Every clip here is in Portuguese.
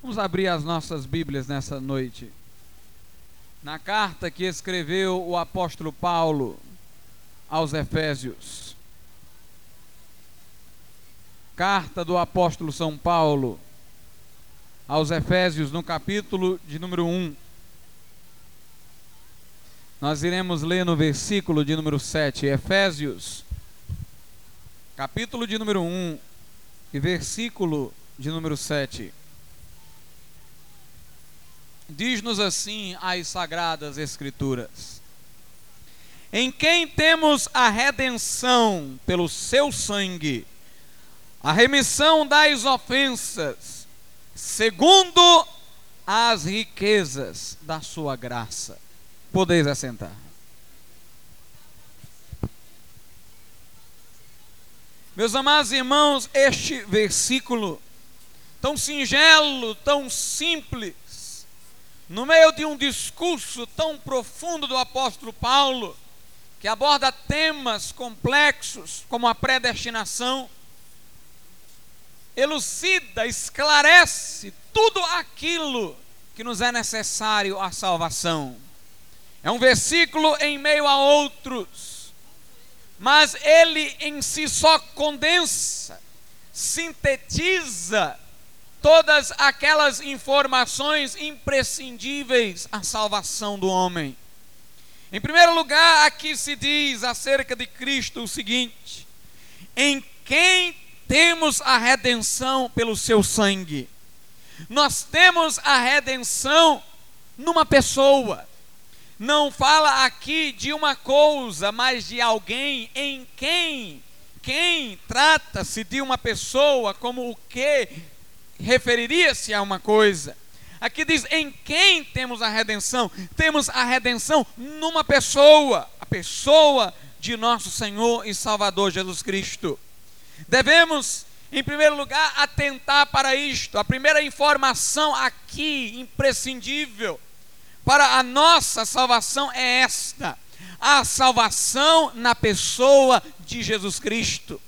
Vamos abrir as nossas Bíblias nessa noite. Na carta que escreveu o apóstolo Paulo aos Efésios. Carta do apóstolo São Paulo aos Efésios, no capítulo de número 1. Nós iremos ler no versículo de número 7, Efésios, capítulo de número 1 e versículo de número 7. Diz-nos assim as sagradas Escrituras: Em quem temos a redenção pelo seu sangue, a remissão das ofensas, segundo as riquezas da sua graça. Podeis assentar. Meus amados irmãos, este versículo, tão singelo, tão simples, no meio de um discurso tão profundo do apóstolo Paulo, que aborda temas complexos como a predestinação, elucida, esclarece tudo aquilo que nos é necessário à salvação. É um versículo em meio a outros mas ele em si só condensa, sintetiza todas aquelas informações imprescindíveis à salvação do homem. Em primeiro lugar, aqui se diz acerca de Cristo o seguinte: em quem temos a redenção pelo seu sangue. Nós temos a redenção numa pessoa não fala aqui de uma coisa, mas de alguém em quem, quem trata-se de uma pessoa como o que referiria-se a uma coisa. Aqui diz em quem temos a redenção? Temos a redenção numa pessoa, a pessoa de nosso Senhor e Salvador Jesus Cristo. Devemos, em primeiro lugar, atentar para isto. A primeira informação aqui, imprescindível, para a nossa salvação é esta: a salvação na pessoa de Jesus Cristo.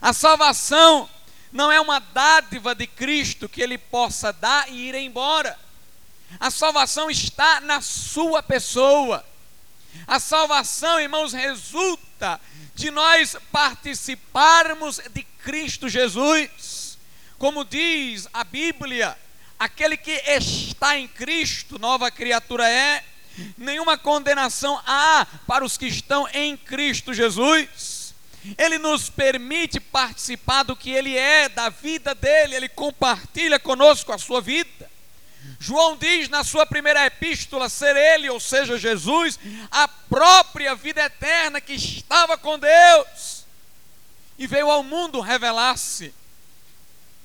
A salvação não é uma dádiva de Cristo que ele possa dar e ir embora. A salvação está na sua pessoa. A salvação, irmãos, resulta de nós participarmos de Cristo Jesus. Como diz a Bíblia, Aquele que está em Cristo, nova criatura é, nenhuma condenação há para os que estão em Cristo Jesus. Ele nos permite participar do que Ele é, da vida dele, Ele compartilha conosco a sua vida. João diz na sua primeira epístola ser Ele, ou seja, Jesus, a própria vida eterna que estava com Deus e veio ao mundo revelar-se.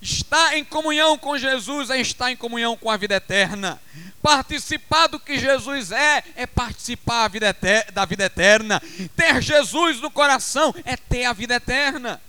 Estar em comunhão com Jesus é estar em comunhão com a vida eterna. Participar do que Jesus é, é participar da vida eterna. Ter Jesus no coração é ter a vida eterna.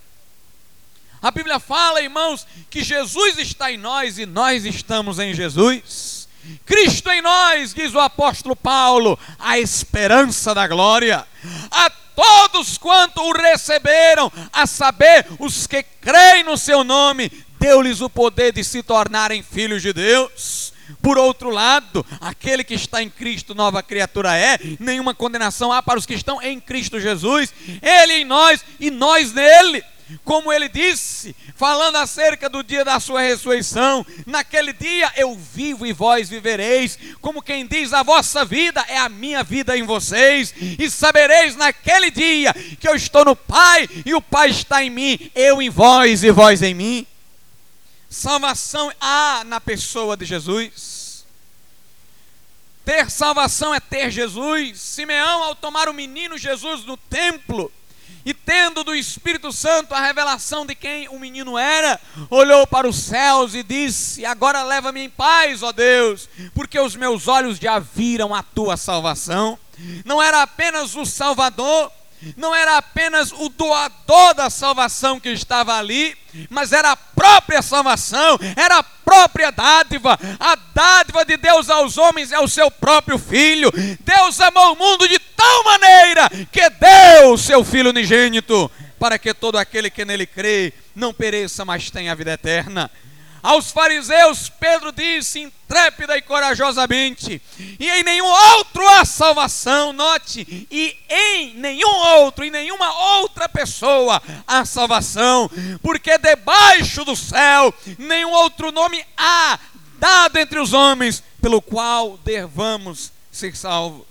A Bíblia fala, irmãos, que Jesus está em nós e nós estamos em Jesus. Cristo em nós, diz o apóstolo Paulo, a esperança da glória. A todos quanto o receberam, a saber, os que creem no seu nome, deu-lhes o poder de se tornarem filhos de Deus. Por outro lado, aquele que está em Cristo, nova criatura é, nenhuma condenação há para os que estão em Cristo Jesus, Ele em nós e nós nele. Como ele disse, falando acerca do dia da sua ressurreição, naquele dia eu vivo e vós vivereis, como quem diz: a vossa vida é a minha vida em vocês, e sabereis naquele dia que eu estou no Pai e o Pai está em mim, eu em vós e vós em mim. Salvação há na pessoa de Jesus. Ter salvação é ter Jesus. Simeão, ao tomar o menino Jesus no templo, e tendo do Espírito Santo a revelação de quem o menino era, olhou para os céus e disse: Agora leva-me em paz, ó Deus, porque os meus olhos já viram a tua salvação. Não era apenas o Salvador, não era apenas o doador da salvação que estava ali, mas era a própria salvação, era a própria dádiva. A dádiva de Deus aos homens é o seu próprio filho. Deus amou o mundo de tal maneira que deu o seu filho unigênito, para que todo aquele que nele crê não pereça, mas tenha a vida eterna. Aos fariseus, Pedro disse intrépida e corajosamente: E em nenhum outro há salvação, note, e em nenhum outro, em nenhuma outra pessoa há salvação, porque debaixo do céu nenhum outro nome há dado entre os homens pelo qual devamos ser salvos.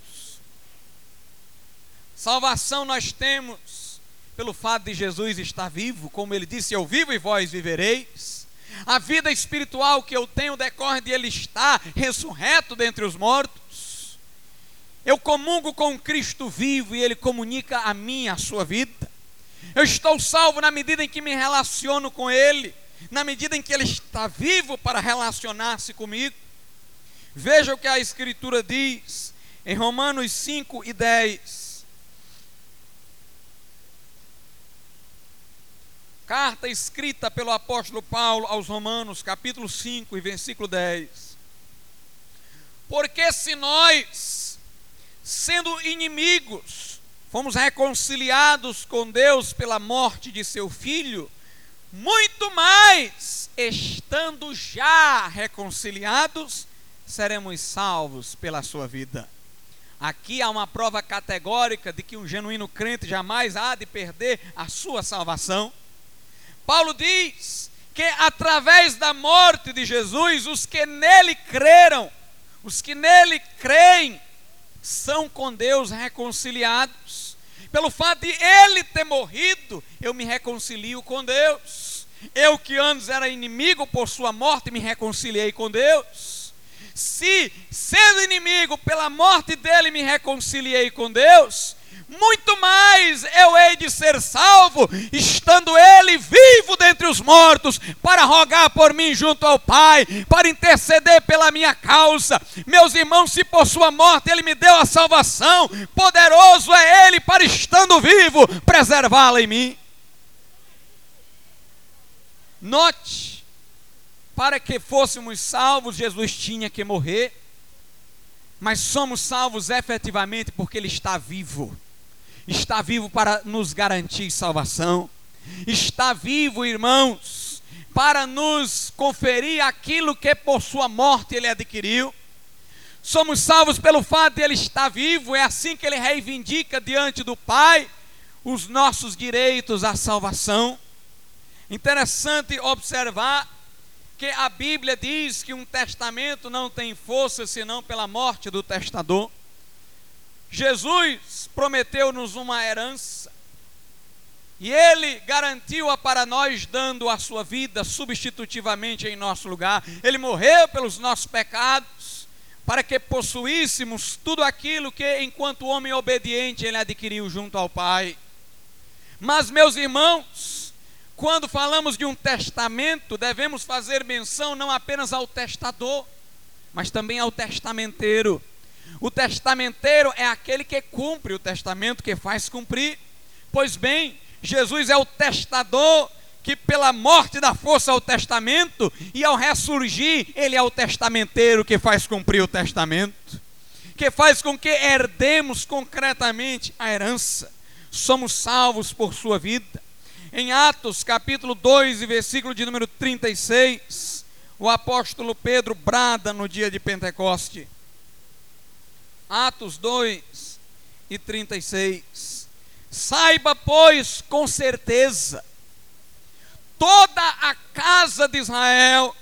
Salvação nós temos pelo fato de Jesus estar vivo, como ele disse: Eu vivo e vós vivereis. A vida espiritual que eu tenho decorre de ele estar ressurreto dentre os mortos. Eu comungo com Cristo vivo e ele comunica a mim a sua vida. Eu estou salvo na medida em que me relaciono com ele, na medida em que ele está vivo para relacionar-se comigo. Veja o que a Escritura diz em Romanos 5 e 10. Carta escrita pelo apóstolo Paulo aos Romanos, capítulo 5 e versículo 10. Porque se nós, sendo inimigos, fomos reconciliados com Deus pela morte de seu filho, muito mais, estando já reconciliados, seremos salvos pela sua vida. Aqui há uma prova categórica de que um genuíno crente jamais há de perder a sua salvação. Paulo diz que através da morte de Jesus, os que nele creram, os que nele creem, são com Deus reconciliados. Pelo fato de ele ter morrido, eu me reconcilio com Deus. Eu que antes era inimigo por sua morte, me reconciliei com Deus. Se, sendo inimigo, pela morte dele me reconciliei com Deus, muito mais eu hei de ser salvo, estando ele vivo dentre os mortos, para rogar por mim junto ao Pai, para interceder pela minha causa. Meus irmãos, se por sua morte ele me deu a salvação, poderoso é ele para estando vivo, preservá-la em mim. Note, para que fôssemos salvos, Jesus tinha que morrer, mas somos salvos efetivamente porque Ele está vivo está vivo para nos garantir salvação, está vivo, irmãos, para nos conferir aquilo que por sua morte ele adquiriu. Somos salvos pelo fato de ele estar vivo, é assim que ele reivindica diante do Pai os nossos direitos à salvação. Interessante observar que a Bíblia diz que um testamento não tem força senão pela morte do testador. Jesus prometeu-nos uma herança e ele garantiu-a para nós, dando a sua vida substitutivamente em nosso lugar. Ele morreu pelos nossos pecados, para que possuíssemos tudo aquilo que, enquanto homem obediente, ele adquiriu junto ao Pai. Mas, meus irmãos, quando falamos de um testamento, devemos fazer menção não apenas ao testador, mas também ao testamenteiro. O testamenteiro é aquele que cumpre o testamento, que faz cumprir. Pois bem, Jesus é o testador que pela morte dá força ao testamento e ao ressurgir, ele é o testamenteiro que faz cumprir o testamento, que faz com que herdemos concretamente a herança. Somos salvos por sua vida. Em Atos, capítulo 2, e versículo de número 36, o apóstolo Pedro brada no dia de Pentecoste: Atos 2 e 36. Saiba, pois, com certeza, toda a casa de Israel,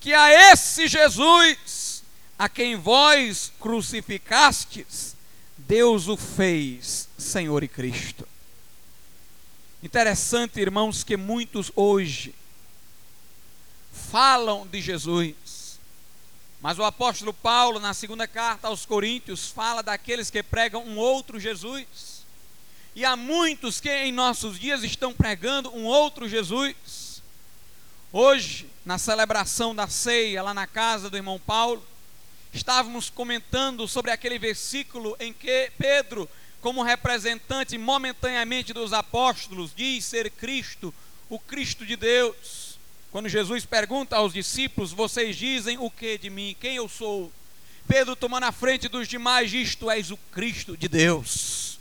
que a esse Jesus, a quem vós crucificastes, Deus o fez Senhor e Cristo. Interessante, irmãos, que muitos hoje falam de Jesus, mas o apóstolo Paulo, na segunda carta aos Coríntios, fala daqueles que pregam um outro Jesus. E há muitos que em nossos dias estão pregando um outro Jesus. Hoje, na celebração da ceia, lá na casa do irmão Paulo, estávamos comentando sobre aquele versículo em que Pedro, como representante momentaneamente dos apóstolos, diz ser Cristo, o Cristo de Deus. Quando Jesus pergunta aos discípulos: Vocês dizem o que de mim? Quem eu sou? Pedro toma na frente dos demais: Tu és o Cristo de Deus.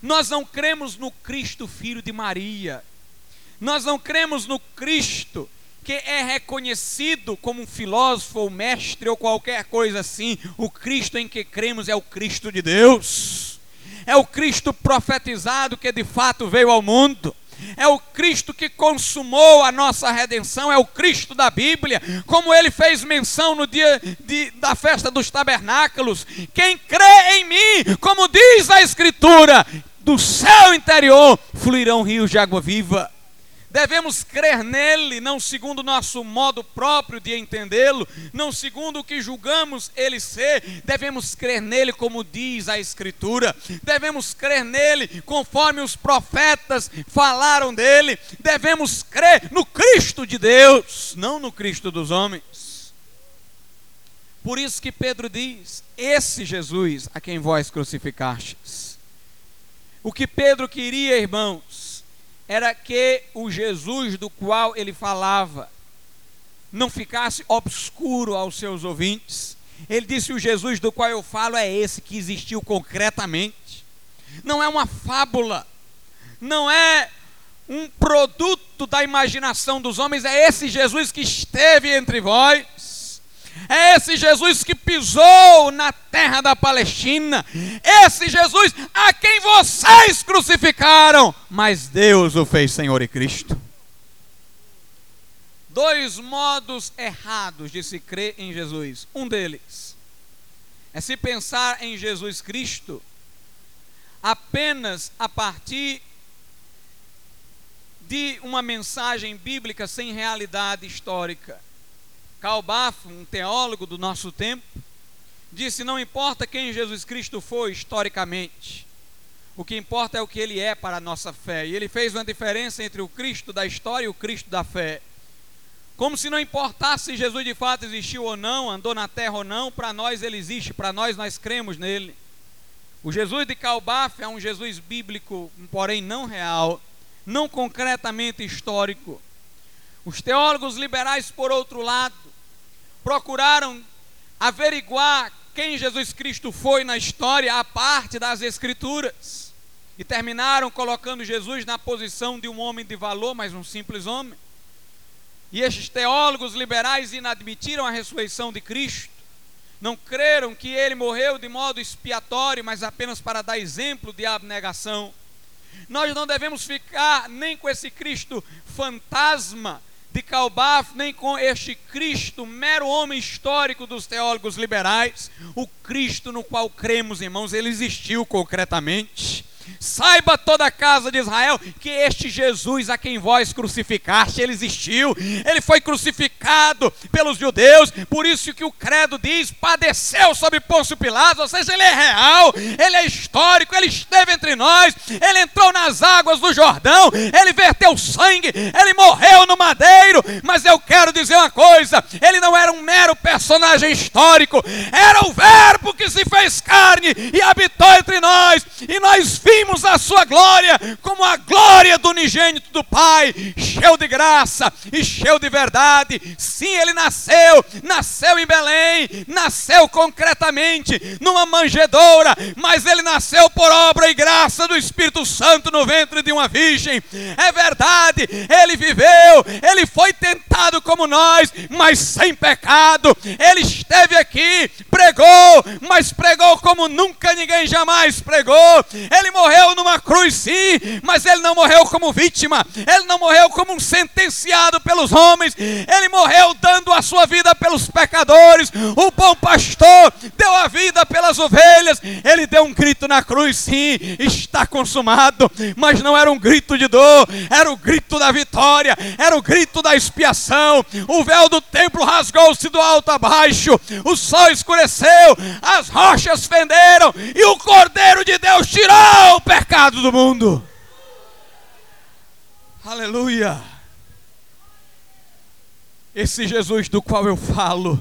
Nós não cremos no Cristo, filho de Maria. Nós não cremos no Cristo que é reconhecido como um filósofo ou mestre ou qualquer coisa assim. O Cristo em que cremos é o Cristo de Deus. É o Cristo profetizado que de fato veio ao mundo é o Cristo que consumou a nossa redenção, é o Cristo da Bíblia, como ele fez menção no dia de, da festa dos tabernáculos. Quem crê em mim, como diz a Escritura, do céu interior fluirão rios de água viva. Devemos crer nele, não segundo o nosso modo próprio de entendê-lo, não segundo o que julgamos ele ser, devemos crer nele como diz a Escritura, devemos crer nele conforme os profetas falaram dele, devemos crer no Cristo de Deus, não no Cristo dos homens. Por isso que Pedro diz: Esse Jesus a quem vós crucificastes. O que Pedro queria, irmãos, era que o Jesus do qual ele falava não ficasse obscuro aos seus ouvintes. Ele disse: O Jesus do qual eu falo é esse que existiu concretamente. Não é uma fábula, não é um produto da imaginação dos homens, é esse Jesus que esteve entre vós é esse Jesus que pisou na terra da Palestina, esse Jesus a quem vocês crucificaram, mas Deus o fez Senhor e Cristo. Dois modos errados de se crer em Jesus. Um deles é se pensar em Jesus Cristo apenas a partir de uma mensagem bíblica sem realidade histórica. Karl um teólogo do nosso tempo, disse: Não importa quem Jesus Cristo foi historicamente, o que importa é o que ele é para a nossa fé. E ele fez uma diferença entre o Cristo da história e o Cristo da fé. Como se não importasse se Jesus de fato existiu ou não, andou na terra ou não, para nós ele existe, para nós nós cremos nele. O Jesus de Calbaf é um Jesus bíblico, porém não real, não concretamente histórico. Os teólogos liberais, por outro lado, procuraram averiguar quem Jesus Cristo foi na história, a parte das Escrituras, e terminaram colocando Jesus na posição de um homem de valor, mas um simples homem. E estes teólogos liberais inadmitiram a ressurreição de Cristo, não creram que ele morreu de modo expiatório, mas apenas para dar exemplo de abnegação. Nós não devemos ficar nem com esse Cristo fantasma de Calbaf, nem com este Cristo, mero homem histórico dos teólogos liberais. O Cristo no qual cremos, irmãos, ele existiu concretamente. Saiba toda a casa de Israel que este Jesus a quem vós crucificaste, ele existiu. Ele foi crucificado pelos judeus, por isso que o credo diz: padeceu sob Pôncio Pilatos, ou seja, ele é real, ele é histórico, ele esteve entre nós, ele entrou nas águas do Jordão, ele verteu sangue, ele morreu no madeiro. Mas eu quero dizer uma coisa: ele não era um mero personagem histórico, era o Verbo que se fez carne e habitou entre nós, e nós vimos vimos a sua glória como a glória do unigênito do Pai, cheio de graça e cheio de verdade. Sim, ele nasceu, nasceu em Belém, nasceu concretamente numa manjedoura, mas ele nasceu por obra e graça do Espírito Santo no ventre de uma virgem. É verdade, ele viveu, ele foi tentado como nós, mas sem pecado. Ele esteve aqui, pregou, mas pregou como nunca ninguém jamais pregou. Ele morreu numa cruz, sim, mas ele não morreu como vítima, ele não morreu como um sentenciado pelos homens, ele morreu dando a sua vida pelos pecadores. O bom pastor deu a vida pelas ovelhas, ele deu um grito na cruz, sim, está consumado, mas não era um grito de dor, era o grito da vitória, era o grito da expiação. O véu do templo rasgou-se do alto a baixo, o sol escureceu, as rochas fenderam e o Cordeiro de Deus tirou o pecado do mundo. Aleluia. Esse Jesus do qual eu falo,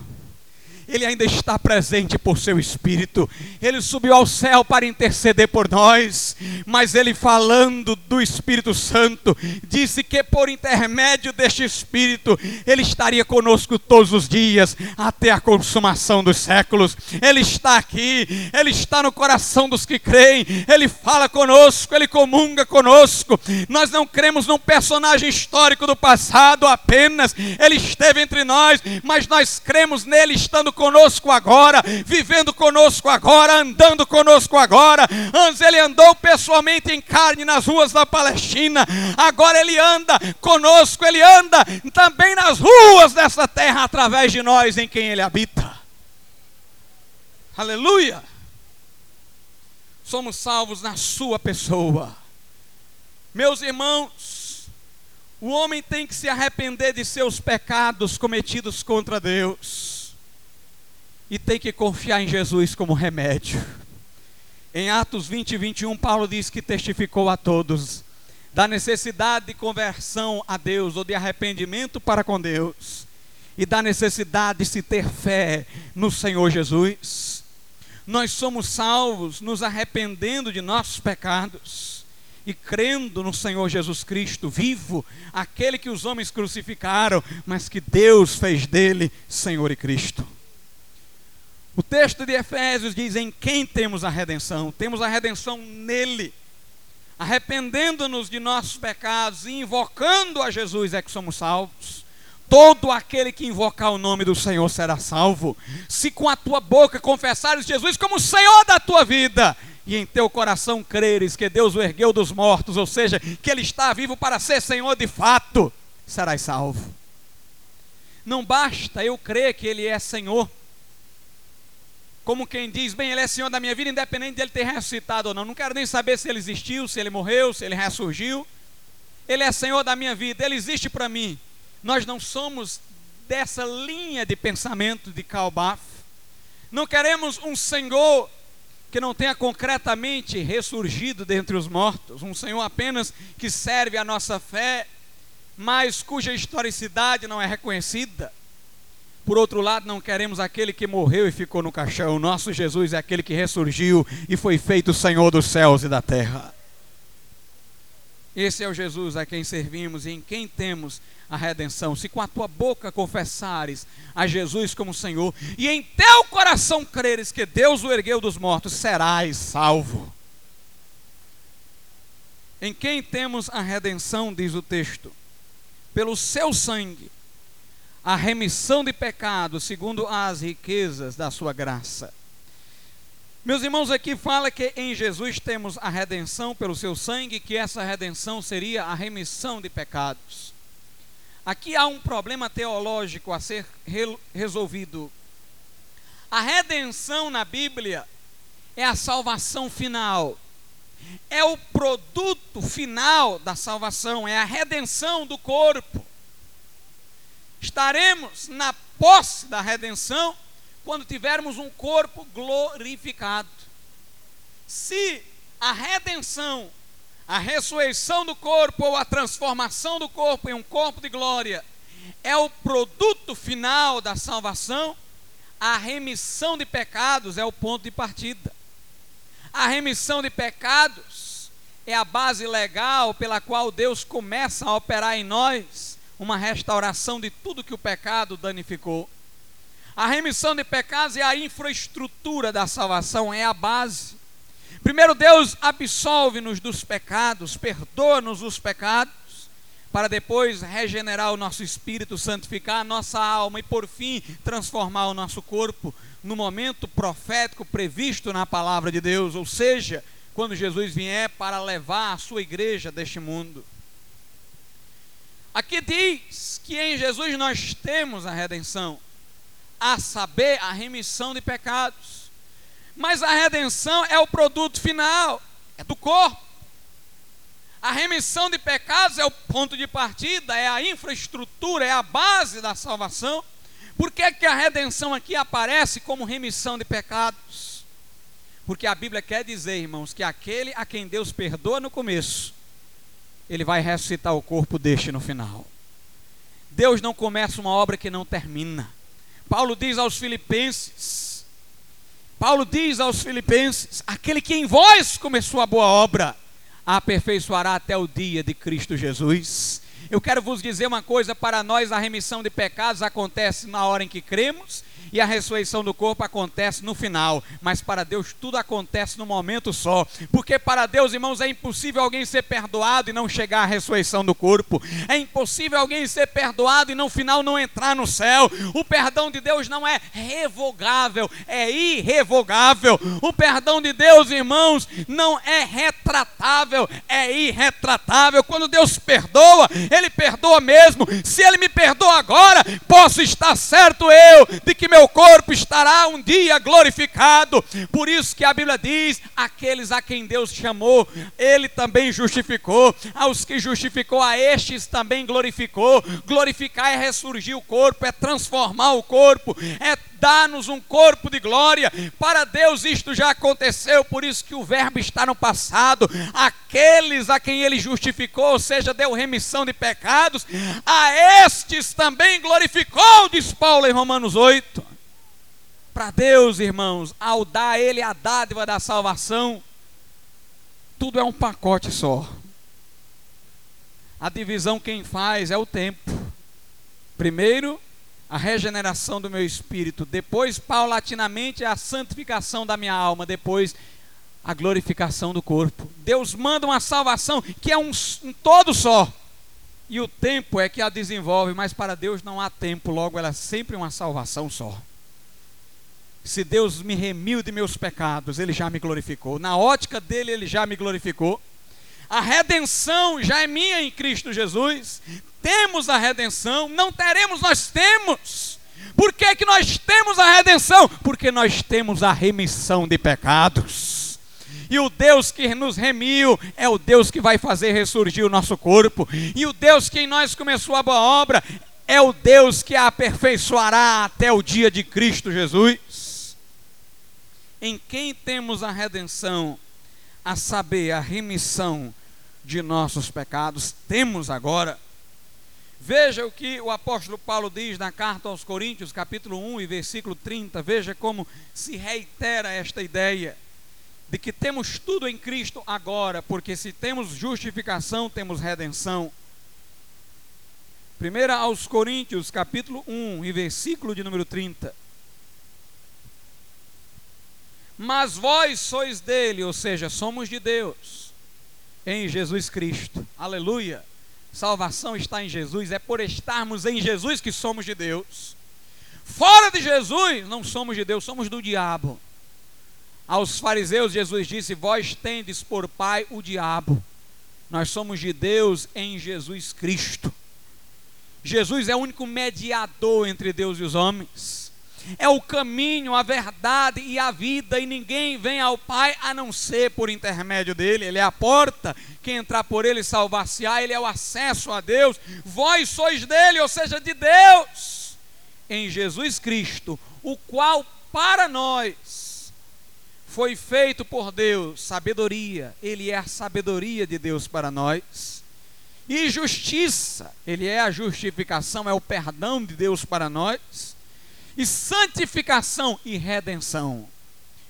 ele ainda está presente por seu Espírito. Ele subiu ao céu para interceder por nós. mas ele falando do Espírito Santo, disse que por intermédio deste Espírito, ele estaria conosco todos os dias, até a consumação dos séculos. Ele está aqui, ele está no coração dos que creem, ele fala conosco, ele comunga conosco. Nós não cremos num personagem histórico do passado apenas, ele esteve entre nós, mas nós cremos nele estando conosco agora, vivendo conosco agora, andando conosco agora. Antes ele andou pessoalmente em carne nas ruas da Palestina, agora ele anda conosco, ele anda também nas ruas dessa terra através de nós em quem ele habita. Aleluia! Somos salvos na sua pessoa. Meus irmãos, o homem tem que se arrepender de seus pecados cometidos contra Deus e tem que confiar em Jesus como remédio. Em Atos 20 e 21, Paulo diz que testificou a todos da necessidade de conversão a Deus ou de arrependimento para com Deus e da necessidade de se ter fé no Senhor Jesus. Nós somos salvos nos arrependendo de nossos pecados e crendo no Senhor Jesus Cristo vivo, aquele que os homens crucificaram, mas que Deus fez dele Senhor e Cristo. O texto de Efésios diz: Em quem temos a redenção? Temos a redenção nele. Arrependendo-nos de nossos pecados e invocando a Jesus é que somos salvos. Todo aquele que invocar o nome do Senhor será salvo. Se com a tua boca confessares Jesus como Senhor da tua vida, e em teu coração creres que Deus o ergueu dos mortos, ou seja, que Ele está vivo para ser Senhor de fato, serás salvo. Não basta eu crer que Ele é Senhor, como quem diz, bem, Ele é Senhor da minha vida, independente de Ele ter ressuscitado ou não. Não quero nem saber se Ele existiu, se Ele morreu, se Ele ressurgiu. Ele é Senhor da minha vida, Ele existe para mim. Nós não somos dessa linha de pensamento de Calbaf. Não queremos um Senhor que não tenha concretamente ressurgido dentre os mortos, um Senhor apenas que serve a nossa fé, mas cuja historicidade não é reconhecida. Por outro lado, não queremos aquele que morreu e ficou no caixão. Nosso Jesus é aquele que ressurgiu e foi feito Senhor dos céus e da terra. Esse é o Jesus a quem servimos e em quem temos a redenção. Se com a tua boca confessares a Jesus como Senhor e em teu coração creres que Deus o ergueu dos mortos, serás salvo. Em quem temos a redenção, diz o texto, pelo seu sangue, a remissão de pecados, segundo as riquezas da sua graça. Meus irmãos, aqui fala que em Jesus temos a redenção pelo seu sangue, que essa redenção seria a remissão de pecados. Aqui há um problema teológico a ser re resolvido. A redenção na Bíblia é a salvação final. É o produto final da salvação, é a redenção do corpo. Estaremos na posse da redenção quando tivermos um corpo glorificado. Se a redenção, a ressurreição do corpo ou a transformação do corpo em um corpo de glória é o produto final da salvação, a remissão de pecados é o ponto de partida. A remissão de pecados é a base legal pela qual Deus começa a operar em nós uma restauração de tudo que o pecado danificou. A remissão de pecados é a infraestrutura da salvação, é a base. Primeiro, Deus absolve-nos dos pecados, perdoa-nos os pecados, para depois regenerar o nosso espírito, santificar a nossa alma e, por fim, transformar o nosso corpo no momento profético previsto na palavra de Deus, ou seja, quando Jesus vier para levar a sua igreja deste mundo. Aqui diz que em Jesus nós temos a redenção a saber, a remissão de pecados. Mas a redenção é o produto final, é do corpo. A remissão de pecados é o ponto de partida, é a infraestrutura, é a base da salvação. Por que, que a redenção aqui aparece como remissão de pecados? Porque a Bíblia quer dizer, irmãos, que aquele a quem Deus perdoa no começo, ele vai ressuscitar o corpo deste no final. Deus não começa uma obra que não termina. Paulo diz aos Filipenses Paulo diz aos Filipenses: aquele que em vós começou a boa obra, a aperfeiçoará até o dia de Cristo Jesus. Eu quero vos dizer uma coisa: para nós a remissão de pecados acontece na hora em que cremos e a ressurreição do corpo acontece no final, mas para Deus tudo acontece no momento só, porque para Deus, irmãos, é impossível alguém ser perdoado e não chegar à ressurreição do corpo, é impossível alguém ser perdoado e no final não entrar no céu. O perdão de Deus não é revogável, é irrevogável. O perdão de Deus, irmãos, não é retratável, é irretratável. Quando Deus perdoa, Ele perdoa mesmo. Se Ele me perdoa agora, posso estar certo eu de que meu corpo estará um dia glorificado. Por isso que a Bíblia diz: aqueles a quem Deus chamou, Ele também justificou. Aos que justificou, a estes também glorificou. Glorificar é ressurgir o corpo, é transformar o corpo, é dar-nos um corpo de glória. Para Deus isto já aconteceu, por isso que o verbo está no passado. Aqueles a quem ele justificou, ou seja, deu remissão de pecados, a estes também glorificou, diz Paulo em Romanos 8. Para Deus, irmãos, ao dar Ele a dádiva da salvação, tudo é um pacote só. A divisão quem faz é o tempo. Primeiro, a regeneração do meu espírito, depois, paulatinamente, a santificação da minha alma, depois, a glorificação do corpo. Deus manda uma salvação que é um, um todo só. E o tempo é que a desenvolve, mas para Deus não há tempo, logo ela é sempre uma salvação só. Se Deus me remiu de meus pecados, Ele já me glorificou. Na ótica dele, Ele já me glorificou. A redenção já é minha em Cristo Jesus. Temos a redenção, não teremos, nós temos. Por que, que nós temos a redenção? Porque nós temos a remissão de pecados. E o Deus que nos remiu é o Deus que vai fazer ressurgir o nosso corpo. E o Deus que em nós começou a boa obra é o Deus que a aperfeiçoará até o dia de Cristo Jesus em quem temos a redenção, a saber, a remissão de nossos pecados, temos agora. Veja o que o apóstolo Paulo diz na carta aos Coríntios, capítulo 1 e versículo 30. Veja como se reitera esta ideia de que temos tudo em Cristo agora, porque se temos justificação, temos redenção. 1 aos Coríntios, capítulo 1 e versículo de número 30 mas vós sois dele, ou seja, somos de Deus, em Jesus Cristo. Aleluia. Salvação está em Jesus, é por estarmos em Jesus que somos de Deus. Fora de Jesus, não somos de Deus, somos do diabo. Aos fariseus, Jesus disse: Vós tendes por pai o diabo. Nós somos de Deus em Jesus Cristo. Jesus é o único mediador entre Deus e os homens é o caminho, a verdade e a vida, e ninguém vem ao Pai a não ser por intermédio dele. Ele é a porta, quem entrar por ele salvar-se-á, ele é o acesso a Deus. Vós sois dele, ou seja, de Deus, em Jesus Cristo, o qual para nós foi feito por Deus sabedoria, ele é a sabedoria de Deus para nós. E justiça, ele é a justificação, é o perdão de Deus para nós e santificação e redenção.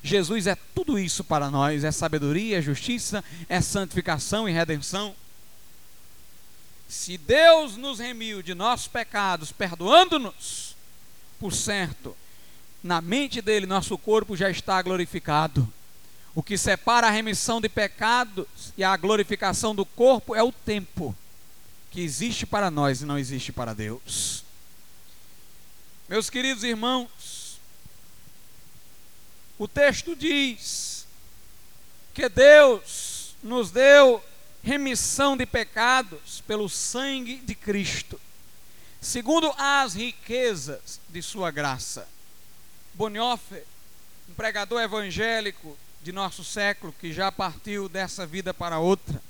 Jesus é tudo isso para nós: é sabedoria, é justiça, é santificação e redenção. Se Deus nos remiu de nossos pecados, perdoando-nos, por certo, na mente dele nosso corpo já está glorificado. O que separa a remissão de pecados e a glorificação do corpo é o tempo que existe para nós e não existe para Deus. Meus queridos irmãos, o texto diz que Deus nos deu remissão de pecados pelo sangue de Cristo, segundo as riquezas de sua graça. Bonhoeffer, um pregador evangélico de nosso século, que já partiu dessa vida para outra,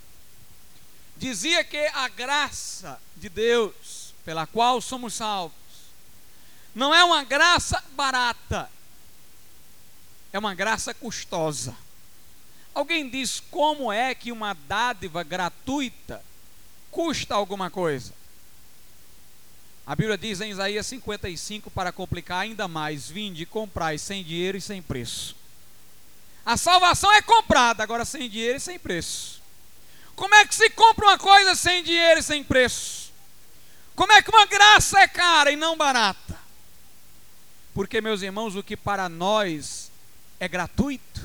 dizia que a graça de Deus, pela qual somos salvos, não é uma graça barata, é uma graça custosa. Alguém diz como é que uma dádiva gratuita custa alguma coisa? A Bíblia diz em Isaías 55 para complicar ainda mais: vinde, comprai sem dinheiro e sem preço. A salvação é comprada, agora sem dinheiro e sem preço. Como é que se compra uma coisa sem dinheiro e sem preço? Como é que uma graça é cara e não barata? Porque, meus irmãos, o que para nós é gratuito,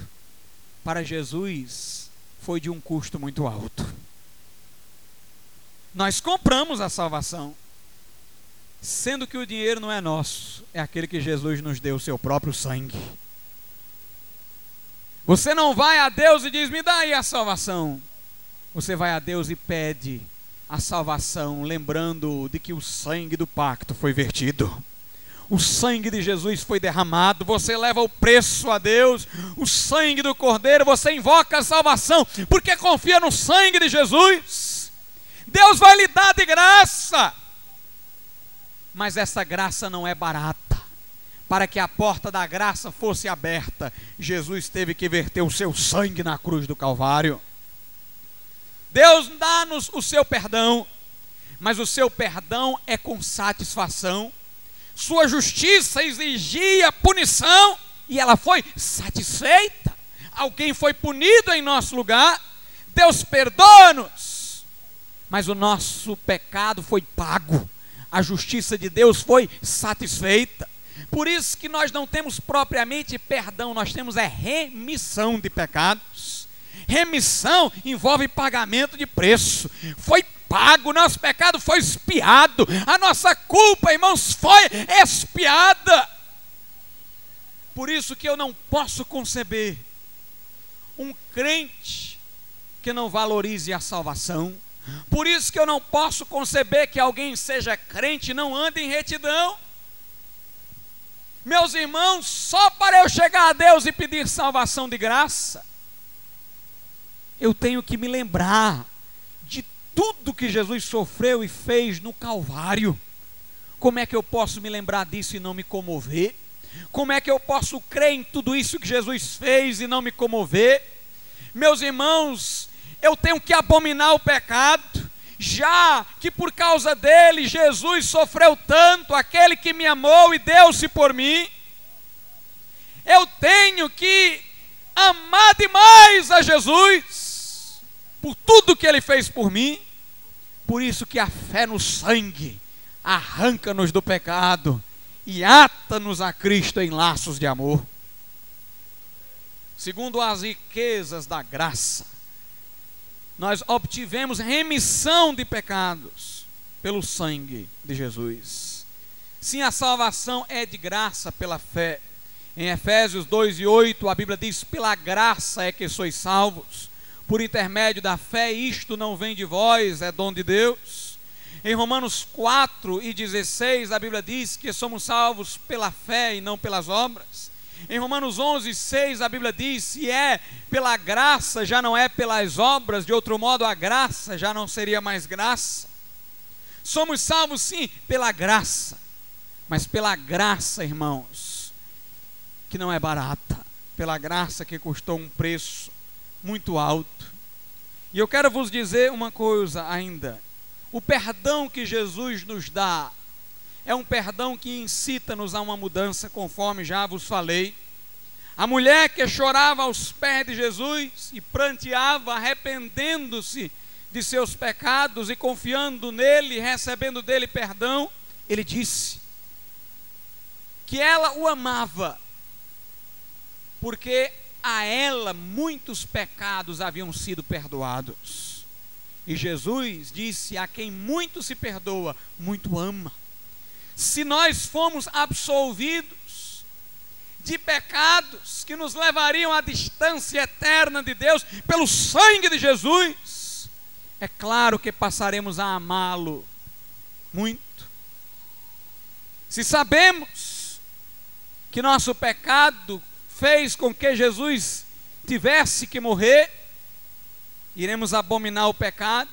para Jesus foi de um custo muito alto. Nós compramos a salvação, sendo que o dinheiro não é nosso, é aquele que Jesus nos deu, o seu próprio sangue. Você não vai a Deus e diz: Me dá aí a salvação. Você vai a Deus e pede a salvação, lembrando de que o sangue do pacto foi vertido. O sangue de Jesus foi derramado, você leva o preço a Deus, o sangue do Cordeiro, você invoca a salvação, porque confia no sangue de Jesus. Deus vai lhe dar de graça, mas essa graça não é barata. Para que a porta da graça fosse aberta, Jesus teve que verter o seu sangue na cruz do Calvário. Deus dá-nos o seu perdão, mas o seu perdão é com satisfação sua justiça exigia punição e ela foi satisfeita. Alguém foi punido em nosso lugar. Deus perdoa-nos. Mas o nosso pecado foi pago. A justiça de Deus foi satisfeita. Por isso que nós não temos propriamente perdão, nós temos é remissão de pecados. Remissão envolve pagamento de preço. Foi pago, nosso pecado foi espiado, a nossa culpa, irmãos, foi espiada. Por isso que eu não posso conceber um crente que não valorize a salvação. Por isso que eu não posso conceber que alguém seja crente e não ande em retidão. Meus irmãos, só para eu chegar a Deus e pedir salvação de graça, eu tenho que me lembrar tudo que Jesus sofreu e fez no Calvário. Como é que eu posso me lembrar disso e não me comover? Como é que eu posso crer em tudo isso que Jesus fez e não me comover? Meus irmãos, eu tenho que abominar o pecado, já que por causa dele Jesus sofreu tanto, aquele que me amou e deu-se por mim. Eu tenho que amar demais a Jesus, por tudo que ele fez por mim. Por isso que a fé no sangue arranca-nos do pecado e ata-nos a Cristo em laços de amor. Segundo as riquezas da graça, nós obtivemos remissão de pecados pelo sangue de Jesus. Sim, a salvação é de graça pela fé. Em Efésios 2 e 8, a Bíblia diz: pela graça é que sois salvos por intermédio da fé, isto não vem de vós, é dom de Deus. Em Romanos 4 e 16, a Bíblia diz que somos salvos pela fé e não pelas obras. Em Romanos 11, 6, a Bíblia diz: se é pela graça, já não é pelas obras, de outro modo, a graça já não seria mais graça. Somos salvos, sim, pela graça, mas pela graça, irmãos, que não é barata, pela graça que custou um preço muito alto. E eu quero vos dizer uma coisa ainda: o perdão que Jesus nos dá é um perdão que incita-nos a uma mudança, conforme já vos falei. A mulher que chorava aos pés de Jesus e pranteava, arrependendo-se de seus pecados e confiando nele, recebendo dele perdão, ele disse que ela o amava, porque a ela muitos pecados haviam sido perdoados. E Jesus disse: A quem muito se perdoa, muito ama. Se nós fomos absolvidos de pecados que nos levariam à distância eterna de Deus pelo sangue de Jesus, é claro que passaremos a amá-lo muito. Se sabemos que nosso pecado fez com que Jesus tivesse que morrer, iremos abominar o pecado.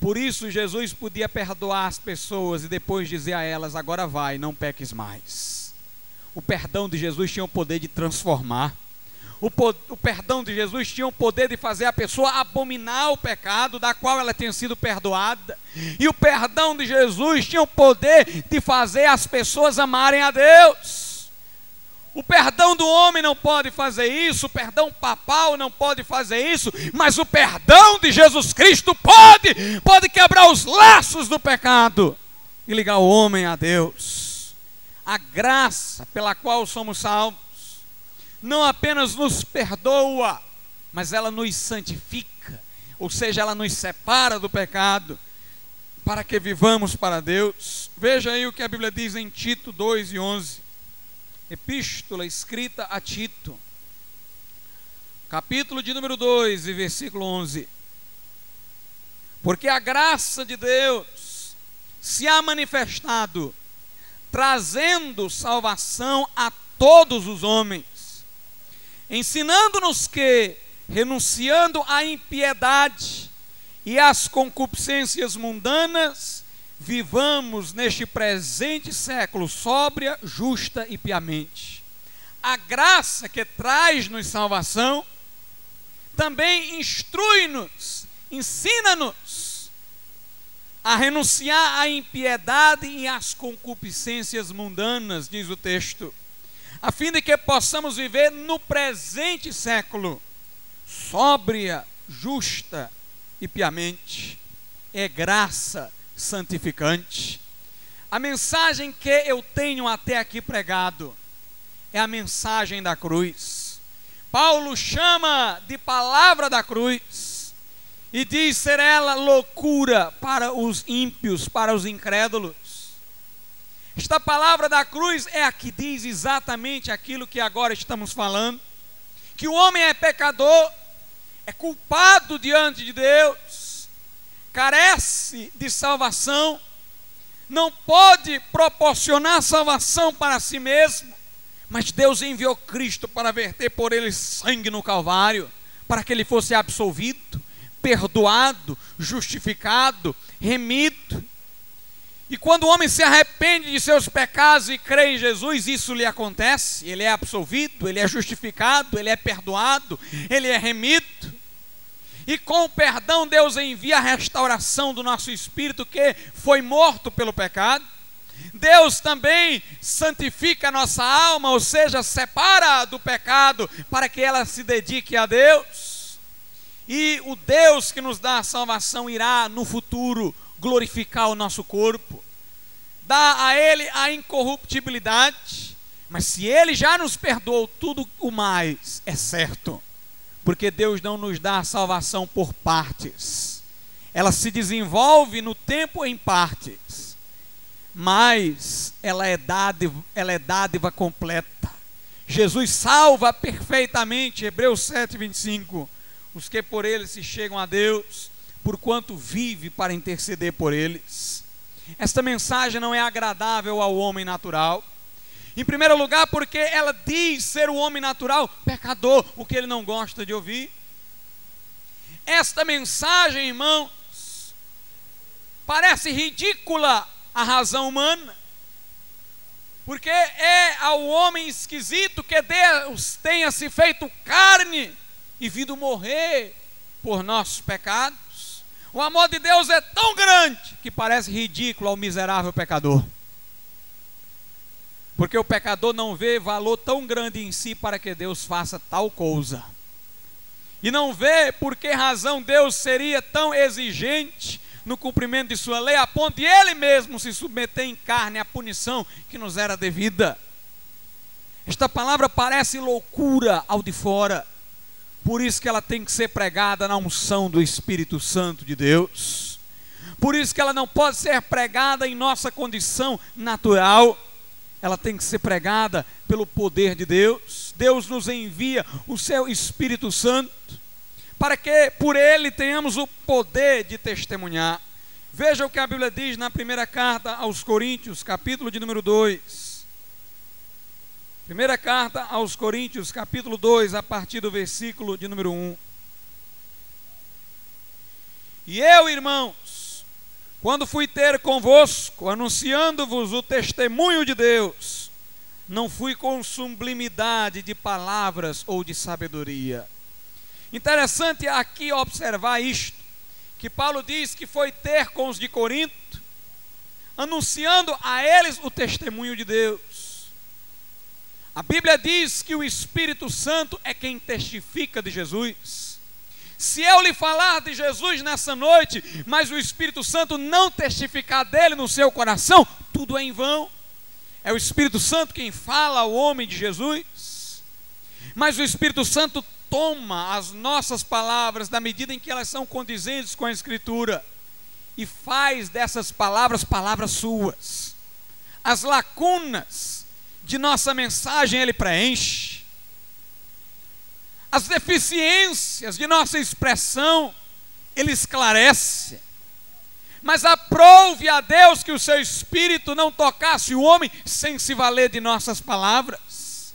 Por isso, Jesus podia perdoar as pessoas e depois dizer a elas: agora vai, não peques mais. O perdão de Jesus tinha o poder de transformar. O, o, perdão de Jesus tinha o poder de fazer a pessoa abominar o pecado da qual ela tinha sido perdoada. E o perdão de Jesus tinha o poder de fazer as pessoas amarem a Deus. O perdão do homem não pode fazer isso, o perdão papal não pode fazer isso, mas o perdão de Jesus Cristo pode, pode quebrar os laços do pecado e ligar o homem a Deus. A graça pela qual somos salvos não apenas nos perdoa, mas ela nos santifica, ou seja, ela nos separa do pecado para que vivamos para Deus. Veja aí o que a Bíblia diz em Tito 2 e 11 epístola escrita a Tito, capítulo de número 2 e versículo 11. Porque a graça de Deus se há manifestado, trazendo salvação a todos os homens, ensinando-nos que, renunciando à impiedade e às concupiscências mundanas, vivamos neste presente século sóbria, justa e piamente. A graça que traz-nos salvação também instrui-nos, ensina-nos a renunciar à impiedade e às concupiscências mundanas, diz o texto, a fim de que possamos viver no presente século sóbria, justa e piamente. É graça santificante. A mensagem que eu tenho até aqui pregado é a mensagem da cruz. Paulo chama de palavra da cruz e diz ser ela loucura para os ímpios, para os incrédulos. Esta palavra da cruz é a que diz exatamente aquilo que agora estamos falando: que o homem é pecador, é culpado diante de Deus, carece de salvação, não pode proporcionar salvação para si mesmo, mas Deus enviou Cristo para verter por ele sangue no Calvário, para que ele fosse absolvido, perdoado, justificado, remido. E quando o homem se arrepende de seus pecados e crê em Jesus, isso lhe acontece, ele é absolvido, ele é justificado, ele é perdoado, ele é remido. E com o perdão, Deus envia a restauração do nosso espírito que foi morto pelo pecado. Deus também santifica a nossa alma, ou seja, separa do pecado para que ela se dedique a Deus. E o Deus que nos dá a salvação irá no futuro glorificar o nosso corpo, dá a Ele a incorruptibilidade. Mas se Ele já nos perdoou tudo o mais, é certo porque Deus não nos dá a salvação por partes. Ela se desenvolve no tempo em partes, mas ela é dádiva, ela é dádiva completa. Jesus salva perfeitamente, Hebreus 7, 25, os que por ele se chegam a Deus, porquanto vive para interceder por eles. Esta mensagem não é agradável ao homem natural em primeiro lugar, porque ela diz ser o homem natural pecador, o que ele não gosta de ouvir. Esta mensagem, irmãos, parece ridícula à razão humana, porque é ao homem esquisito que Deus tenha se feito carne e vindo morrer por nossos pecados. O amor de Deus é tão grande que parece ridículo ao miserável pecador. Porque o pecador não vê valor tão grande em si para que Deus faça tal coisa. E não vê por que razão Deus seria tão exigente no cumprimento de sua lei, a ponto de ele mesmo se submeter em carne à punição que nos era devida. Esta palavra parece loucura ao de fora, por isso que ela tem que ser pregada na unção do Espírito Santo de Deus. Por isso que ela não pode ser pregada em nossa condição natural ela tem que ser pregada pelo poder de Deus. Deus nos envia o seu Espírito Santo para que por ele tenhamos o poder de testemunhar. Veja o que a Bíblia diz na primeira carta aos Coríntios, capítulo de número 2. Primeira carta aos Coríntios, capítulo 2, a partir do versículo de número 1. E eu, irmãos, quando fui ter convosco, anunciando-vos o testemunho de Deus, não fui com sublimidade de palavras ou de sabedoria. Interessante aqui observar isto, que Paulo diz que foi ter com os de Corinto, anunciando a eles o testemunho de Deus. A Bíblia diz que o Espírito Santo é quem testifica de Jesus. Se eu lhe falar de Jesus nessa noite, mas o Espírito Santo não testificar dele no seu coração, tudo é em vão. É o Espírito Santo quem fala ao homem de Jesus. Mas o Espírito Santo toma as nossas palavras na medida em que elas são condizentes com a Escritura e faz dessas palavras palavras suas. As lacunas de nossa mensagem ele preenche. As deficiências de nossa expressão ele esclarece. Mas aprove a Deus que o seu espírito não tocasse o homem sem se valer de nossas palavras.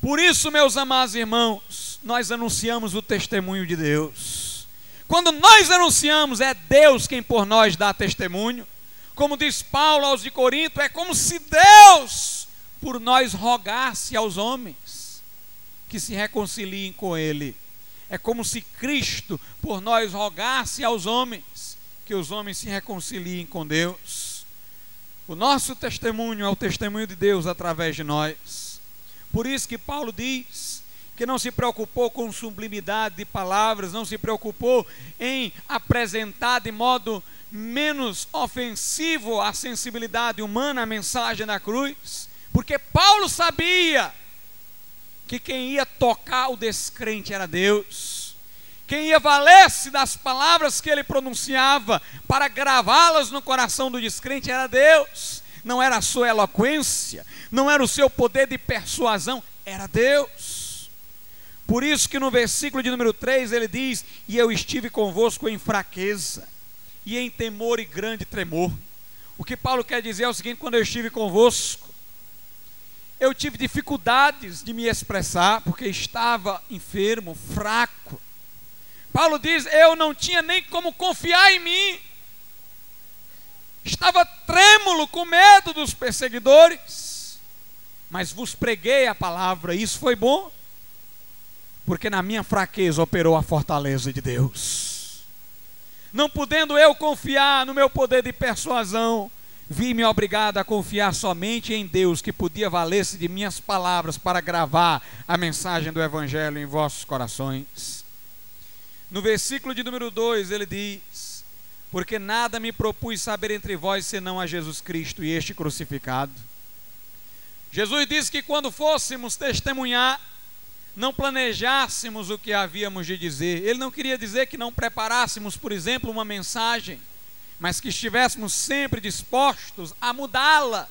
Por isso, meus amados irmãos, nós anunciamos o testemunho de Deus. Quando nós anunciamos, é Deus quem por nós dá testemunho. Como diz Paulo aos de Corinto, é como se Deus por nós rogasse aos homens que se reconciliem com Ele. É como se Cristo por nós rogasse aos homens que os homens se reconciliem com Deus. O nosso testemunho é o testemunho de Deus através de nós. Por isso que Paulo diz que não se preocupou com sublimidade de palavras, não se preocupou em apresentar de modo menos ofensivo à sensibilidade humana a mensagem da cruz, porque Paulo sabia que quem ia tocar o descrente era Deus. Quem ia valer-se das palavras que ele pronunciava para gravá-las no coração do descrente era Deus. Não era a sua eloquência, não era o seu poder de persuasão, era Deus. Por isso que no versículo de número 3 ele diz: E eu estive convosco em fraqueza, e em temor e grande tremor. O que Paulo quer dizer é o seguinte: quando eu estive convosco, eu tive dificuldades de me expressar, porque estava enfermo, fraco Paulo diz: Eu não tinha nem como confiar em mim. Estava trêmulo com medo dos perseguidores, mas vos preguei a palavra, isso foi bom, porque na minha fraqueza operou a fortaleza de Deus. Não podendo eu confiar no meu poder de persuasão, vi-me obrigado a confiar somente em Deus, que podia valer-se de minhas palavras para gravar a mensagem do Evangelho em vossos corações. No versículo de número 2 ele diz: Porque nada me propus saber entre vós senão a Jesus Cristo e este crucificado. Jesus disse que quando fôssemos testemunhar, não planejássemos o que havíamos de dizer. Ele não queria dizer que não preparássemos, por exemplo, uma mensagem, mas que estivéssemos sempre dispostos a mudá-la,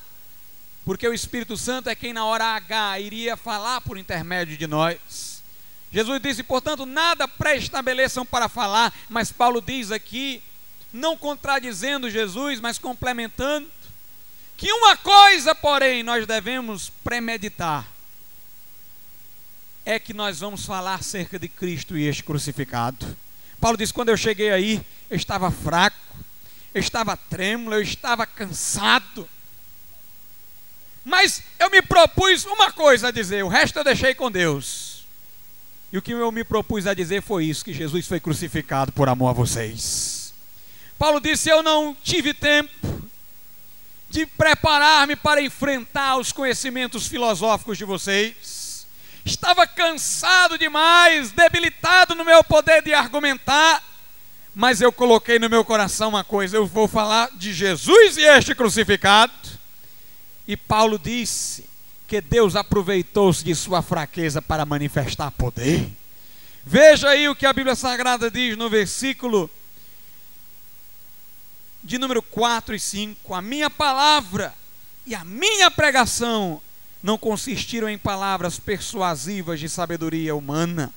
porque o Espírito Santo é quem na hora H iria falar por intermédio de nós. Jesus disse, portanto, nada pré-estabeleçam para falar, mas Paulo diz aqui, não contradizendo Jesus, mas complementando, que uma coisa, porém, nós devemos premeditar, é que nós vamos falar acerca de Cristo e este crucificado. Paulo diz: quando eu cheguei aí, eu estava fraco, eu estava trêmulo, eu estava cansado. Mas eu me propus uma coisa a dizer, o resto eu deixei com Deus. E o que eu me propus a dizer foi isso: que Jesus foi crucificado por amor a vocês. Paulo disse: Eu não tive tempo de preparar-me para enfrentar os conhecimentos filosóficos de vocês. Estava cansado demais, debilitado no meu poder de argumentar. Mas eu coloquei no meu coração uma coisa: eu vou falar de Jesus e este crucificado. E Paulo disse: que Deus aproveitou-se de sua fraqueza para manifestar poder. Veja aí o que a Bíblia Sagrada diz no versículo de número 4 e 5. A minha palavra e a minha pregação não consistiram em palavras persuasivas de sabedoria humana,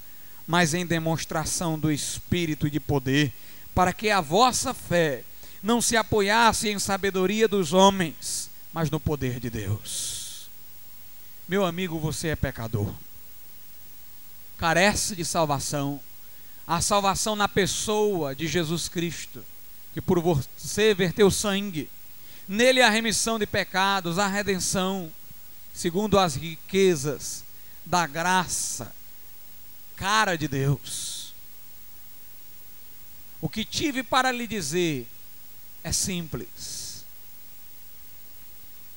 mas em demonstração do Espírito e de poder, para que a vossa fé não se apoiasse em sabedoria dos homens, mas no poder de Deus. Meu amigo, você é pecador. Carece de salvação. A salvação na pessoa de Jesus Cristo, que por você verteu sangue. Nele a remissão de pecados, a redenção, segundo as riquezas da graça, cara de Deus. O que tive para lhe dizer é simples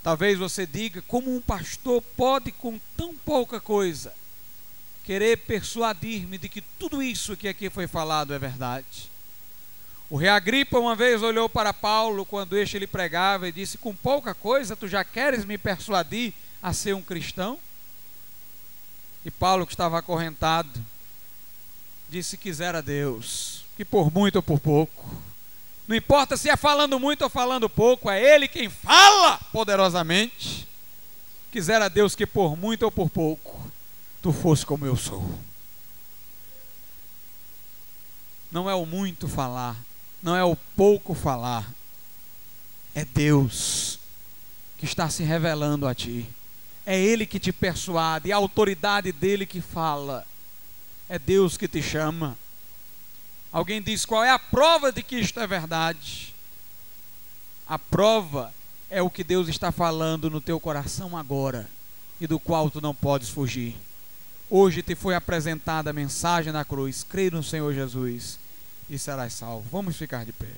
Talvez você diga como um pastor pode, com tão pouca coisa, querer persuadir-me de que tudo isso que aqui foi falado é verdade. O rei Agripa uma vez olhou para Paulo quando este lhe pregava e disse: Com pouca coisa tu já queres me persuadir a ser um cristão? E Paulo, que estava acorrentado, disse: Quisera Deus, que por muito ou por pouco, não importa se é falando muito ou falando pouco, é Ele quem fala poderosamente. Quisera Deus que por muito ou por pouco, tu fosse como eu sou. Não é o muito falar, não é o pouco falar, é Deus que está se revelando a ti. É Ele que te persuade, é a autoridade dele que fala. É Deus que te chama. Alguém diz qual é a prova de que isto é verdade? A prova é o que Deus está falando no teu coração agora e do qual tu não podes fugir. Hoje te foi apresentada a mensagem na cruz: crê no Senhor Jesus e serás salvo. Vamos ficar de pé.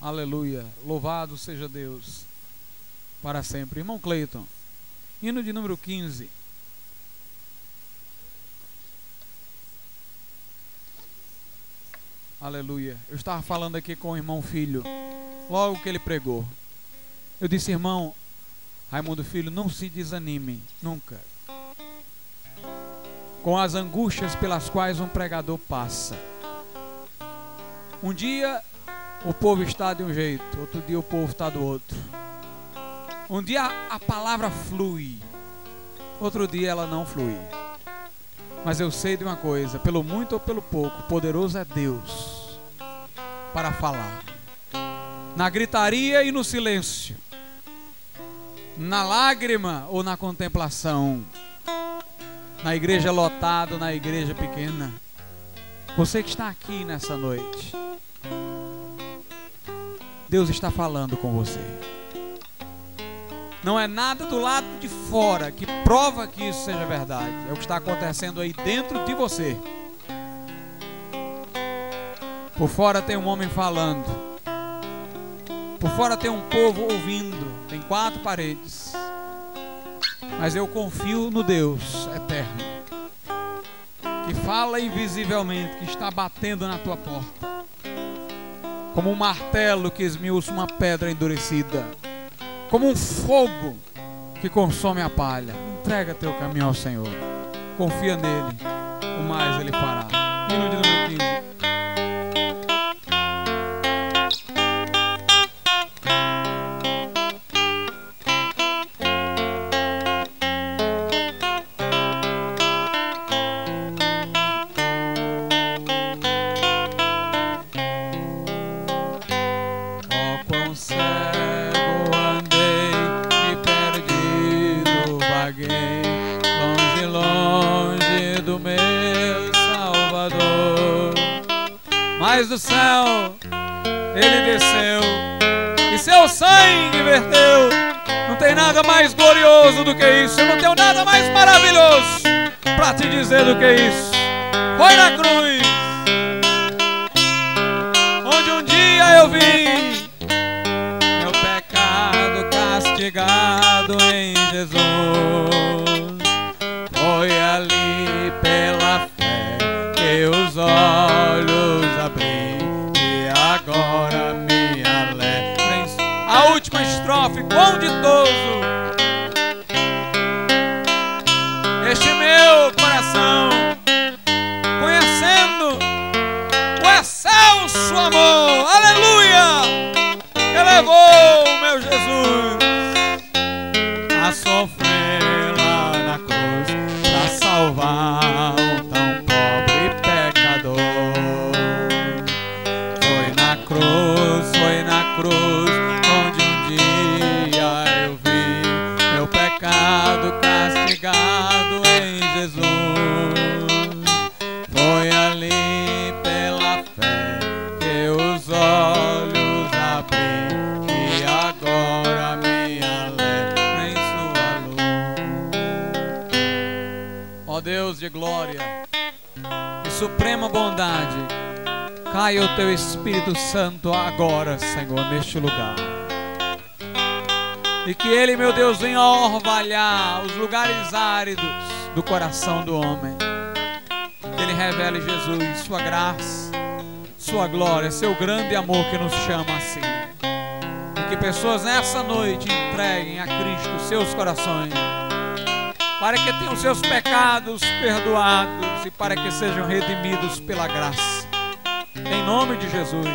Aleluia. Louvado seja Deus para sempre. Irmão Cleiton, hino de número 15. Aleluia. Eu estava falando aqui com o irmão Filho logo que ele pregou. Eu disse, irmão, Raimundo Filho, não se desanime, nunca. Com as angústias pelas quais um pregador passa. Um dia o povo está de um jeito, outro dia o povo está do outro. Um dia a palavra flui, outro dia ela não flui. Mas eu sei de uma coisa: pelo muito ou pelo pouco, poderoso é Deus para falar na gritaria e no silêncio, na lágrima ou na contemplação, na igreja lotada, na igreja pequena. Você que está aqui nessa noite, Deus está falando com você. Não é nada do lado de fora que prova que isso seja verdade. É o que está acontecendo aí dentro de você. Por fora tem um homem falando. Por fora tem um povo ouvindo, tem quatro paredes. Mas eu confio no Deus eterno, que fala invisivelmente, que está batendo na tua porta, como um martelo que esmiuça uma pedra endurecida, como um fogo que consome a palha. Entrega teu caminho ao Senhor, confia nele, o mais ele fará. Do céu ele desceu e seu sangue verteu. Não tem nada mais glorioso do que isso. Eu não tenho nada mais maravilhoso para te dizer do que isso. Foi na cruz, onde um dia eu vi meu pecado castigado em Jesus. Estrofe, quão ditoso e suprema bondade, caia o teu Espírito Santo agora, Senhor, neste lugar. E que Ele, meu Deus, venha orvalhar os lugares áridos do coração do homem. Que Ele revele Jesus, Sua graça, Sua glória, Seu grande amor que nos chama assim. E que pessoas nessa noite entreguem a Cristo seus corações para que tenham seus pecados perdoados e para que sejam redimidos pela graça. Em nome de Jesus.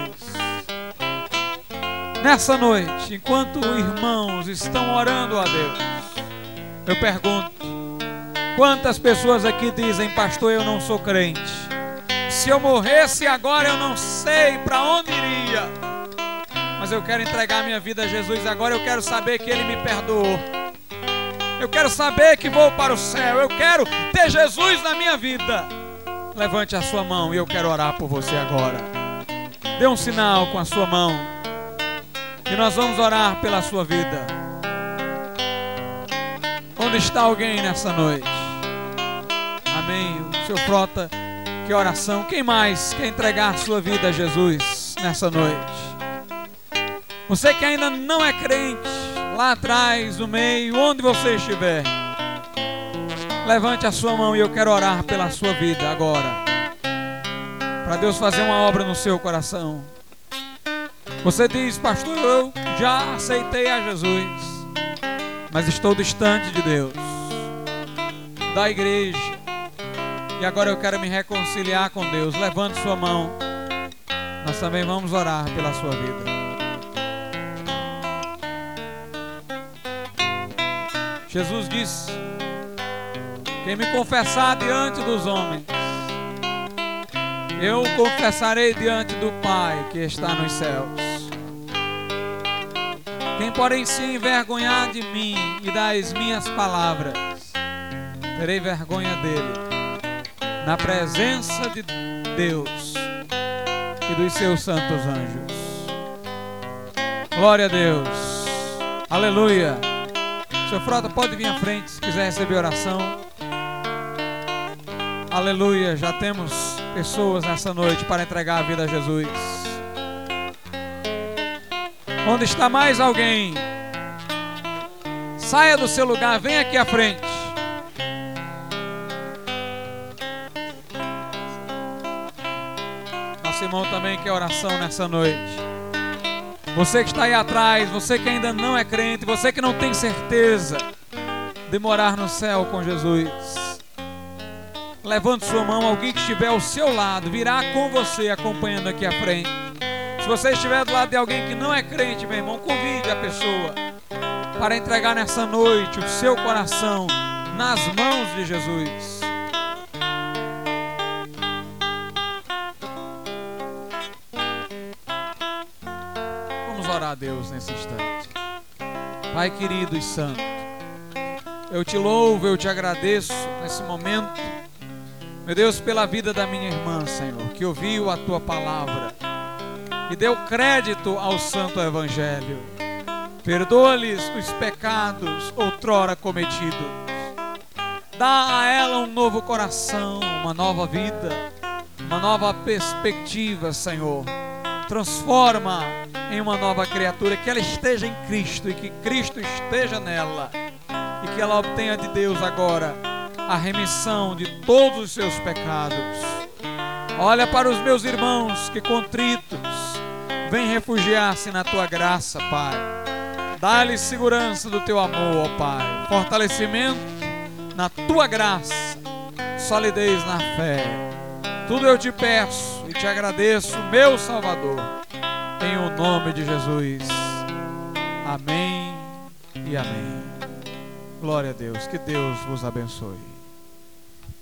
Nessa noite, enquanto irmãos estão orando a Deus, eu pergunto: quantas pessoas aqui dizem, pastor, eu não sou crente? Se eu morresse agora, eu não sei para onde iria. Mas eu quero entregar minha vida a Jesus agora, eu quero saber que Ele me perdoou. Eu quero saber que vou para o céu. Eu quero ter Jesus na minha vida. Levante a sua mão e eu quero orar por você agora. Dê um sinal com a sua mão. E nós vamos orar pela sua vida. Onde está alguém nessa noite? Amém. O seu frota, que oração. Quem mais quer entregar sua vida a Jesus nessa noite? Você que ainda não é crente, lá atrás, no meio, onde você estiver. Levante a sua mão e eu quero orar pela sua vida agora. Para Deus fazer uma obra no seu coração. Você diz, pastor, eu já aceitei a Jesus, mas estou distante de Deus, da igreja, e agora eu quero me reconciliar com Deus. Levante sua mão. Nós também vamos orar pela sua vida. Jesus disse: Quem me confessar diante dos homens, eu confessarei diante do Pai que está nos céus. Quem, porém, se envergonhar de mim e das minhas palavras, terei vergonha dele, na presença de Deus e dos seus santos anjos. Glória a Deus. Aleluia. Seu Frota, pode vir à frente se quiser receber oração. Aleluia, já temos pessoas nessa noite para entregar a vida a Jesus. Onde está mais alguém? Saia do seu lugar, venha aqui à frente. Nosso irmão também quer oração nessa noite. Você que está aí atrás, você que ainda não é crente, você que não tem certeza de morar no céu com Jesus. Levante sua mão, alguém que estiver ao seu lado, virá com você acompanhando aqui à frente. Se você estiver do lado de alguém que não é crente, meu irmão, convide a pessoa para entregar nessa noite o seu coração nas mãos de Jesus. A Deus nesse instante. Pai querido e santo, eu te louvo, eu te agradeço nesse momento, meu Deus, pela vida da minha irmã, Senhor, que ouviu a tua palavra e deu crédito ao santo evangelho. Perdoa-lhes os pecados outrora cometidos. Dá a ela um novo coração, uma nova vida, uma nova perspectiva, Senhor. Transforma em uma nova criatura, que ela esteja em Cristo e que Cristo esteja nela e que ela obtenha de Deus agora a remissão de todos os seus pecados. Olha para os meus irmãos que contritos vêm refugiar-se na tua graça, Pai. Dá-lhes segurança do teu amor, ó Pai. Fortalecimento na tua graça, solidez na fé. Tudo eu te peço e te agradeço, meu Salvador em o nome de Jesus. Amém e amém. Glória a Deus. Que Deus vos abençoe.